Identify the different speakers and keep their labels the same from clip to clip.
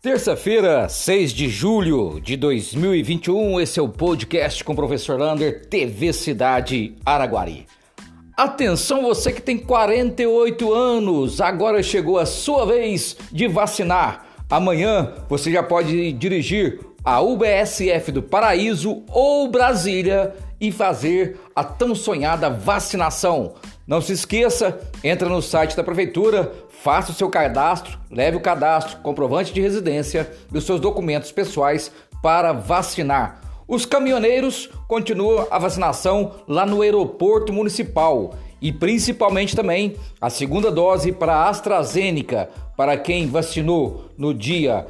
Speaker 1: Terça-feira, 6 de julho de 2021, esse é o podcast com o professor Lander, TV Cidade Araguari. Atenção, você que tem 48 anos, agora chegou a sua vez de vacinar. Amanhã você já pode dirigir a UBSF do Paraíso ou Brasília e fazer a tão sonhada vacinação. Não se esqueça, entra no site da prefeitura, faça o seu cadastro, leve o cadastro, comprovante de residência e os seus documentos pessoais para vacinar. Os caminhoneiros continuam a vacinação lá no aeroporto municipal e principalmente também a segunda dose para a AstraZeneca para quem vacinou no dia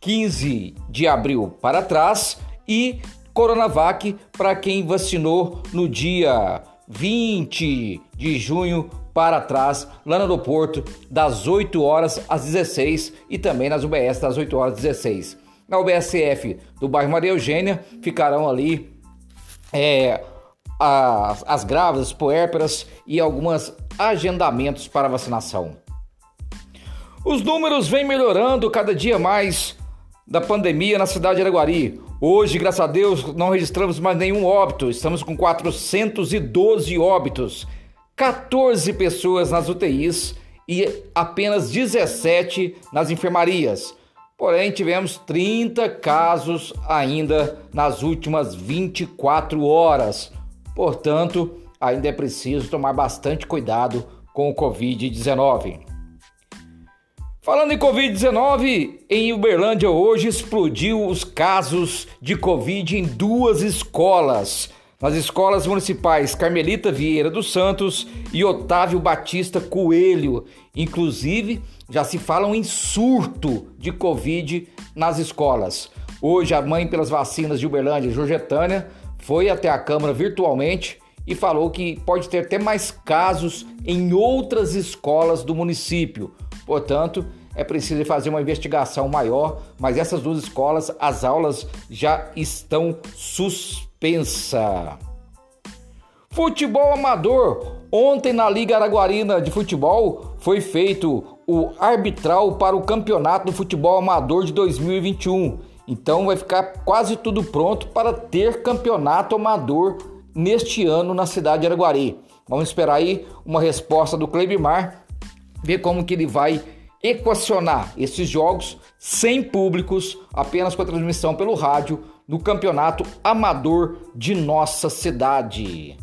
Speaker 1: 15 de abril para trás e Coronavac para quem vacinou no dia 20 de junho para trás, lá no aeroporto, das 8 horas às 16 e também nas UBS das 8 horas às 16. Na UBSF do bairro Maria Eugênia ficarão ali é, as, as grávidas, puérperas e alguns agendamentos para vacinação. Os números vêm melhorando cada dia mais da pandemia na cidade de Araguari. Hoje, graças a Deus, não registramos mais nenhum óbito. Estamos com 412 óbitos, 14 pessoas nas UTIs e apenas 17 nas enfermarias. Porém, tivemos 30 casos ainda nas últimas 24 horas. Portanto, ainda é preciso tomar bastante cuidado com o Covid-19. Falando em Covid-19, em Uberlândia hoje explodiu os casos de Covid em duas escolas. Nas escolas municipais Carmelita Vieira dos Santos e Otávio Batista Coelho. Inclusive, já se falam em surto de Covid nas escolas. Hoje, a mãe pelas vacinas de Uberlândia, Jorgetânia, foi até a Câmara virtualmente e falou que pode ter até mais casos em outras escolas do município. Portanto, é preciso fazer uma investigação maior, mas essas duas escolas, as aulas já estão suspensas. Futebol amador. Ontem na Liga Araguarina de Futebol foi feito o arbitral para o Campeonato do Futebol Amador de 2021. Então vai ficar quase tudo pronto para ter campeonato amador neste ano na cidade de Araguari. Vamos esperar aí uma resposta do Clebimar, ver como que ele vai equacionar esses jogos sem públicos, apenas com a transmissão pelo rádio no campeonato amador de nossa cidade.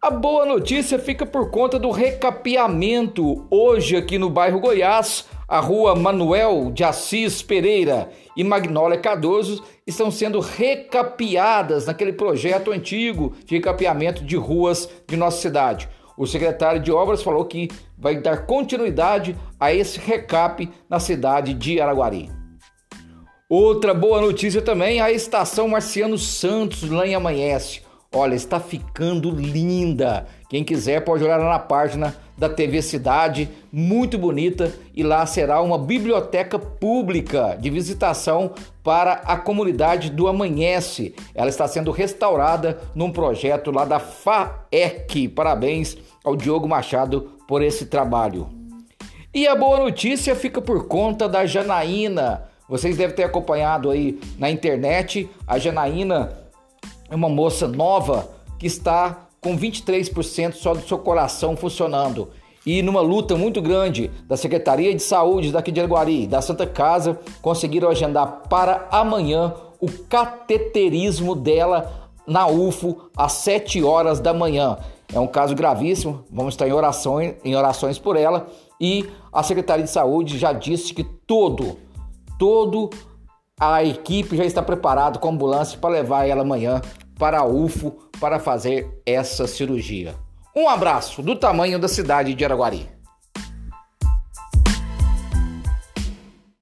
Speaker 1: A boa notícia fica por conta do recapeamento hoje aqui no bairro Goiás. A rua Manuel de Assis Pereira e Magnólia Cardoso estão sendo recapeadas naquele projeto antigo de recapeamento de ruas de nossa cidade. O secretário de Obras falou que vai dar continuidade a esse recap na cidade de Araguari. Outra boa notícia também, a estação Marciano Santos lá em Amanhece. Olha, está ficando linda. Quem quiser pode olhar lá na página da TV Cidade, muito bonita, e lá será uma biblioteca pública de visitação para a comunidade do Amanhece. Ela está sendo restaurada num projeto lá da FAEC. Parabéns ao Diogo Machado por esse trabalho. E a boa notícia fica por conta da Janaína. Vocês devem ter acompanhado aí na internet. A Janaína é uma moça nova que está com 23% só do seu coração funcionando. E numa luta muito grande da Secretaria de Saúde daqui de Araguari, da Santa Casa, conseguiram agendar para amanhã o cateterismo dela na UFO às 7 horas da manhã. É um caso gravíssimo, vamos estar em orações, em orações por ela e a Secretaria de Saúde já disse que todo, todo a equipe já está preparado com ambulância para levar ela amanhã para a UFO para fazer essa cirurgia. Um abraço do tamanho da cidade de Araguari.